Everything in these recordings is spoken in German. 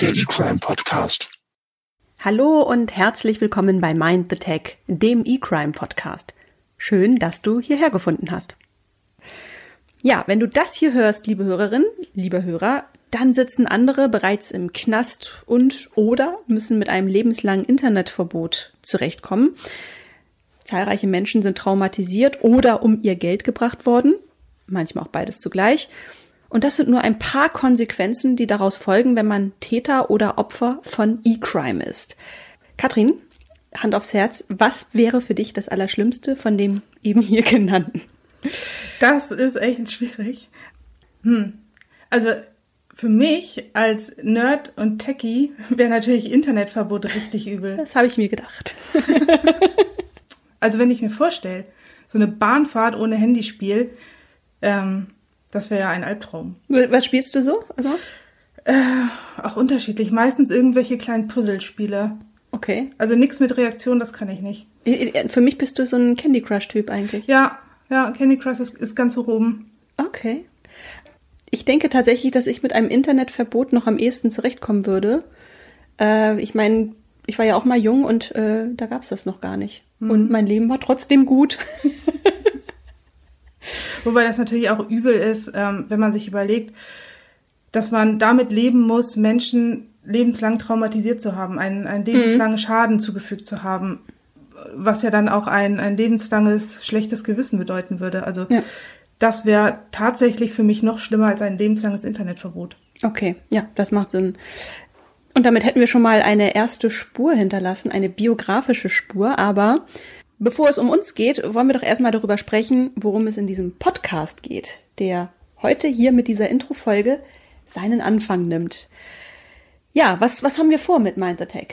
der E-Crime Podcast. Hallo und herzlich willkommen bei Mind the Tech, dem E-Crime Podcast. Schön, dass du hierher gefunden hast. Ja, wenn du das hier hörst, liebe Hörerin, lieber Hörer, dann sitzen andere bereits im Knast und oder müssen mit einem lebenslangen Internetverbot zurechtkommen. Zahlreiche Menschen sind traumatisiert oder um ihr Geld gebracht worden, manchmal auch beides zugleich. Und das sind nur ein paar Konsequenzen, die daraus folgen, wenn man Täter oder Opfer von E-Crime ist. Katrin, Hand aufs Herz, was wäre für dich das Allerschlimmste von dem eben hier genannten? Das ist echt schwierig. Hm. Also für mich als Nerd und Techie wäre natürlich Internetverbot richtig übel. Das habe ich mir gedacht. Also wenn ich mir vorstelle, so eine Bahnfahrt ohne Handyspiel, ähm, das wäre ja ein Albtraum. Was spielst du so? Also? Äh, auch unterschiedlich. Meistens irgendwelche kleinen Puzzlespiele. Okay. Also nichts mit Reaktion, das kann ich nicht. Für mich bist du so ein Candy Crush-Typ eigentlich. Ja, ja, Candy Crush ist, ist ganz hoch oben. Okay. Ich denke tatsächlich, dass ich mit einem Internetverbot noch am ehesten zurechtkommen würde. Äh, ich meine, ich war ja auch mal jung und äh, da gab's das noch gar nicht. Mhm. Und mein Leben war trotzdem gut. Wobei das natürlich auch übel ist, ähm, wenn man sich überlegt, dass man damit leben muss, Menschen lebenslang traumatisiert zu haben, einen, einen lebenslangen mhm. Schaden zugefügt zu haben, was ja dann auch ein, ein lebenslanges schlechtes Gewissen bedeuten würde. Also ja. das wäre tatsächlich für mich noch schlimmer als ein lebenslanges Internetverbot. Okay, ja, das macht Sinn. Und damit hätten wir schon mal eine erste Spur hinterlassen, eine biografische Spur. Aber bevor es um uns geht, wollen wir doch erstmal darüber sprechen, worum es in diesem Podcast geht, der heute hier mit dieser Intro-Folge seinen Anfang nimmt. Ja, was, was haben wir vor mit Mind the Tech?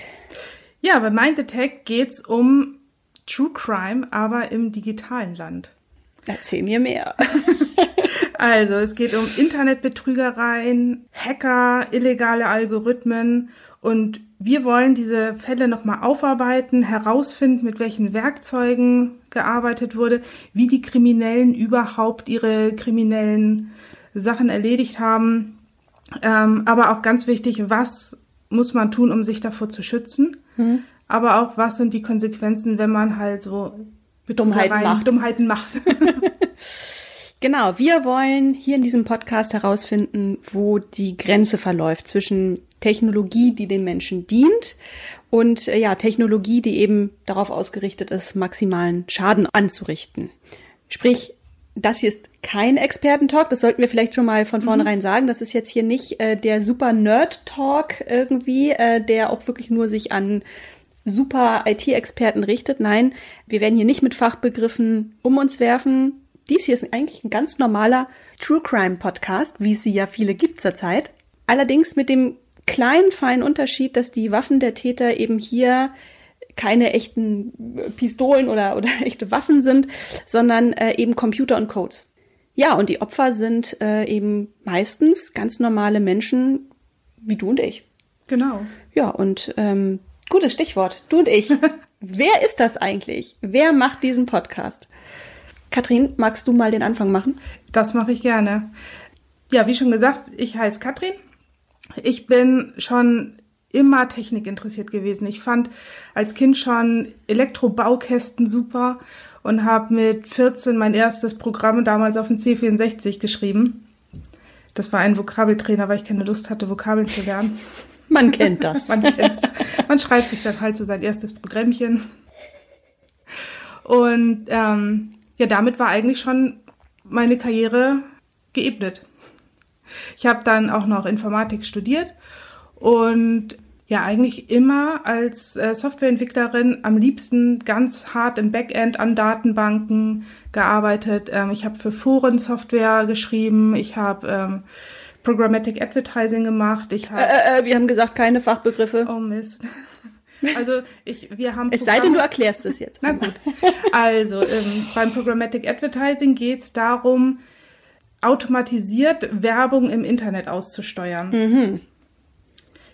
Ja, bei Mind the Tech geht's um True Crime, aber im digitalen Land. Erzähl mir mehr. also, es geht um Internetbetrügereien, Hacker, illegale Algorithmen und wir wollen diese Fälle nochmal aufarbeiten, herausfinden, mit welchen Werkzeugen gearbeitet wurde, wie die Kriminellen überhaupt ihre kriminellen Sachen erledigt haben. Ähm, aber auch ganz wichtig, was muss man tun, um sich davor zu schützen? Mhm. Aber auch, was sind die Konsequenzen, wenn man halt so Dummheiten macht. Dummheiten macht. genau, wir wollen hier in diesem Podcast herausfinden, wo die Grenze verläuft zwischen Technologie, die den Menschen dient und äh, ja, Technologie, die eben darauf ausgerichtet ist, maximalen Schaden anzurichten. Sprich, das hier ist kein Expertentalk, das sollten wir vielleicht schon mal von mhm. vornherein mhm. sagen. Das ist jetzt hier nicht äh, der super Nerd-Talk irgendwie, äh, der auch wirklich nur sich an super IT-Experten richtet. Nein, wir werden hier nicht mit Fachbegriffen um uns werfen. Dies hier ist eigentlich ein ganz normaler True Crime Podcast, wie es sie ja viele gibt zurzeit. Allerdings mit dem kleinen feinen Unterschied, dass die Waffen der Täter eben hier keine echten Pistolen oder, oder echte Waffen sind, sondern äh, eben Computer und Codes. Ja, und die Opfer sind äh, eben meistens ganz normale Menschen wie du und ich. Genau. Ja, und ähm, Gutes Stichwort. Du und ich. Wer ist das eigentlich? Wer macht diesen Podcast? Katrin, magst du mal den Anfang machen? Das mache ich gerne. Ja, wie schon gesagt, ich heiße Katrin. Ich bin schon immer Technik interessiert gewesen. Ich fand als Kind schon Elektrobaukästen super und habe mit 14 mein erstes Programm damals auf dem C64 geschrieben. Das war ein Vokabeltrainer, weil ich keine Lust hatte, Vokabeln zu lernen. Man kennt das. Man kennt's. Man schreibt sich dann halt so sein erstes Programmchen. Und ähm, ja, damit war eigentlich schon meine Karriere geebnet. Ich habe dann auch noch Informatik studiert und ja eigentlich immer als äh, Softwareentwicklerin am liebsten ganz hart im Backend an Datenbanken gearbeitet. Ähm, ich habe für Foren Software geschrieben. Ich habe ähm, Programmatic Advertising gemacht. Ich hab, äh, äh, wir haben gesagt, keine Fachbegriffe. Oh Mist. Also ich, wir haben. Es sei denn, du erklärst es jetzt. Na gut. Also ähm, beim Programmatic Advertising geht es darum, automatisiert Werbung im Internet auszusteuern. Mhm.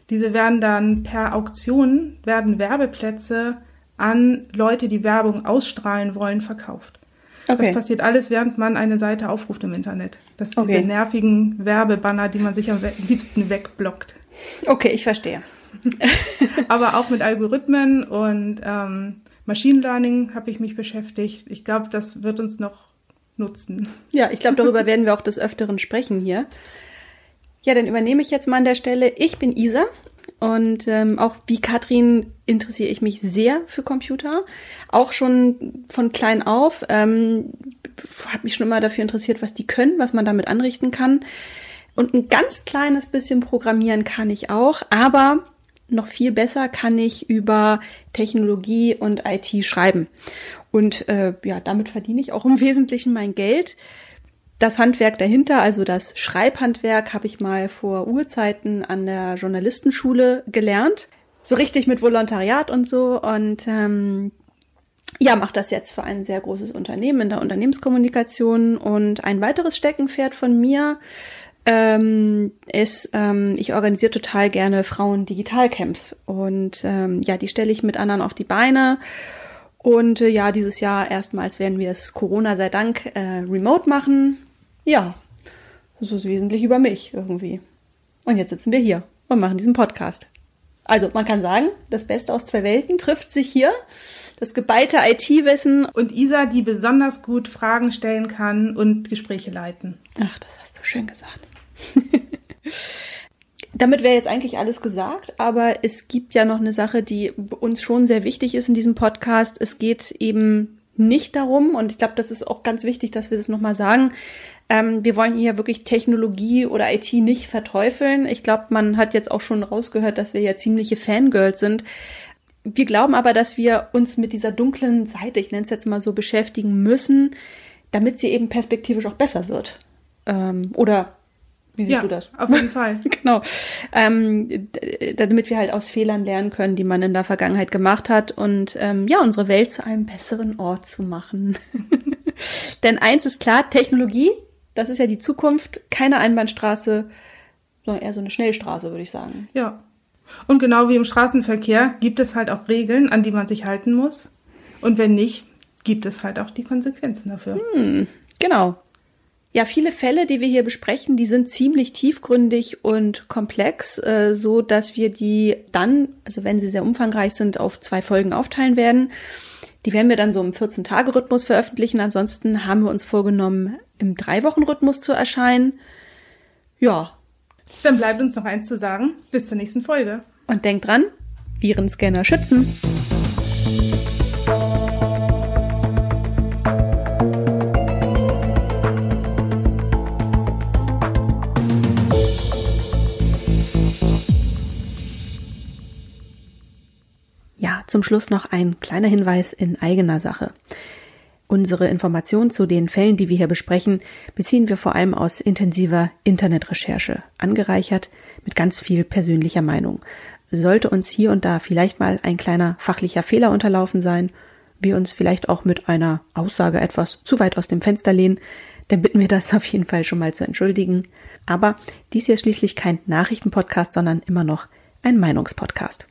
Diese werden dann per Auktion werden Werbeplätze an Leute, die Werbung ausstrahlen wollen, verkauft. Okay. Das passiert alles, während man eine Seite aufruft im Internet. Das sind okay. diese nervigen Werbebanner, die man sich am liebsten wegblockt. Okay, ich verstehe. Aber auch mit Algorithmen und ähm, Machine Learning habe ich mich beschäftigt. Ich glaube, das wird uns noch nutzen. Ja, ich glaube, darüber werden wir auch des Öfteren sprechen hier. Ja, dann übernehme ich jetzt mal an der Stelle. Ich bin Isa und ähm, auch wie Katrin interessiere ich mich sehr für Computer. Auch schon von klein auf. Ähm, habe mich schon immer dafür interessiert, was die können, was man damit anrichten kann. Und ein ganz kleines bisschen programmieren kann ich auch, aber noch viel besser kann ich über Technologie und IT schreiben. Und äh, ja, damit verdiene ich auch im Wesentlichen mein Geld. Das Handwerk dahinter, also das Schreibhandwerk, habe ich mal vor Urzeiten an der Journalistenschule gelernt. So richtig mit Volontariat und so. Und ähm, ja, mache das jetzt für ein sehr großes Unternehmen in der Unternehmenskommunikation. Und ein weiteres Steckenpferd von mir ähm, ist, ähm, ich organisiere total gerne Frauen-Digital-Camps. Und ähm, ja, die stelle ich mit anderen auf die Beine. Und äh, ja, dieses Jahr erstmals werden wir es Corona sei Dank äh, remote machen. Ja, das ist wesentlich über mich irgendwie. Und jetzt sitzen wir hier und machen diesen Podcast. Also man kann sagen, das Beste aus zwei Welten trifft sich hier. Das geballte IT-Wissen. Und Isa, die besonders gut Fragen stellen kann und Gespräche leiten. Ach, das hast du schön gesagt. Damit wäre jetzt eigentlich alles gesagt, aber es gibt ja noch eine Sache, die uns schon sehr wichtig ist in diesem Podcast. Es geht eben nicht darum, und ich glaube, das ist auch ganz wichtig, dass wir das nochmal sagen, ähm, wir wollen hier wirklich Technologie oder IT nicht verteufeln. Ich glaube, man hat jetzt auch schon rausgehört, dass wir ja ziemliche Fangirls sind. Wir glauben aber, dass wir uns mit dieser dunklen Seite, ich nenne es jetzt mal so, beschäftigen müssen, damit sie eben perspektivisch auch besser wird. Ähm, oder wie siehst ja, du das? Auf jeden Fall. genau. Ähm, damit wir halt aus Fehlern lernen können, die man in der Vergangenheit gemacht hat und ähm, ja, unsere Welt zu einem besseren Ort zu machen. Denn eins ist klar, Technologie, das ist ja die Zukunft, keine Einbahnstraße, sondern eher so eine Schnellstraße, würde ich sagen. Ja. Und genau wie im Straßenverkehr gibt es halt auch Regeln, an die man sich halten muss. Und wenn nicht, gibt es halt auch die Konsequenzen dafür. Hm, genau. Ja, viele Fälle, die wir hier besprechen, die sind ziemlich tiefgründig und komplex, äh, so dass wir die dann, also wenn sie sehr umfangreich sind, auf zwei Folgen aufteilen werden. Die werden wir dann so im 14-Tage-Rhythmus veröffentlichen. Ansonsten haben wir uns vorgenommen, im Drei-Wochen-Rhythmus zu erscheinen. Ja. Dann bleibt uns noch eins zu sagen. Bis zur nächsten Folge. Und denkt dran, Virenscanner schützen. Zum Schluss noch ein kleiner Hinweis in eigener Sache. Unsere Informationen zu den Fällen, die wir hier besprechen, beziehen wir vor allem aus intensiver Internetrecherche, angereichert mit ganz viel persönlicher Meinung. Sollte uns hier und da vielleicht mal ein kleiner fachlicher Fehler unterlaufen sein, wir uns vielleicht auch mit einer Aussage etwas zu weit aus dem Fenster lehnen, dann bitten wir das auf jeden Fall schon mal zu entschuldigen. Aber dies hier ist schließlich kein Nachrichtenpodcast, sondern immer noch ein Meinungspodcast.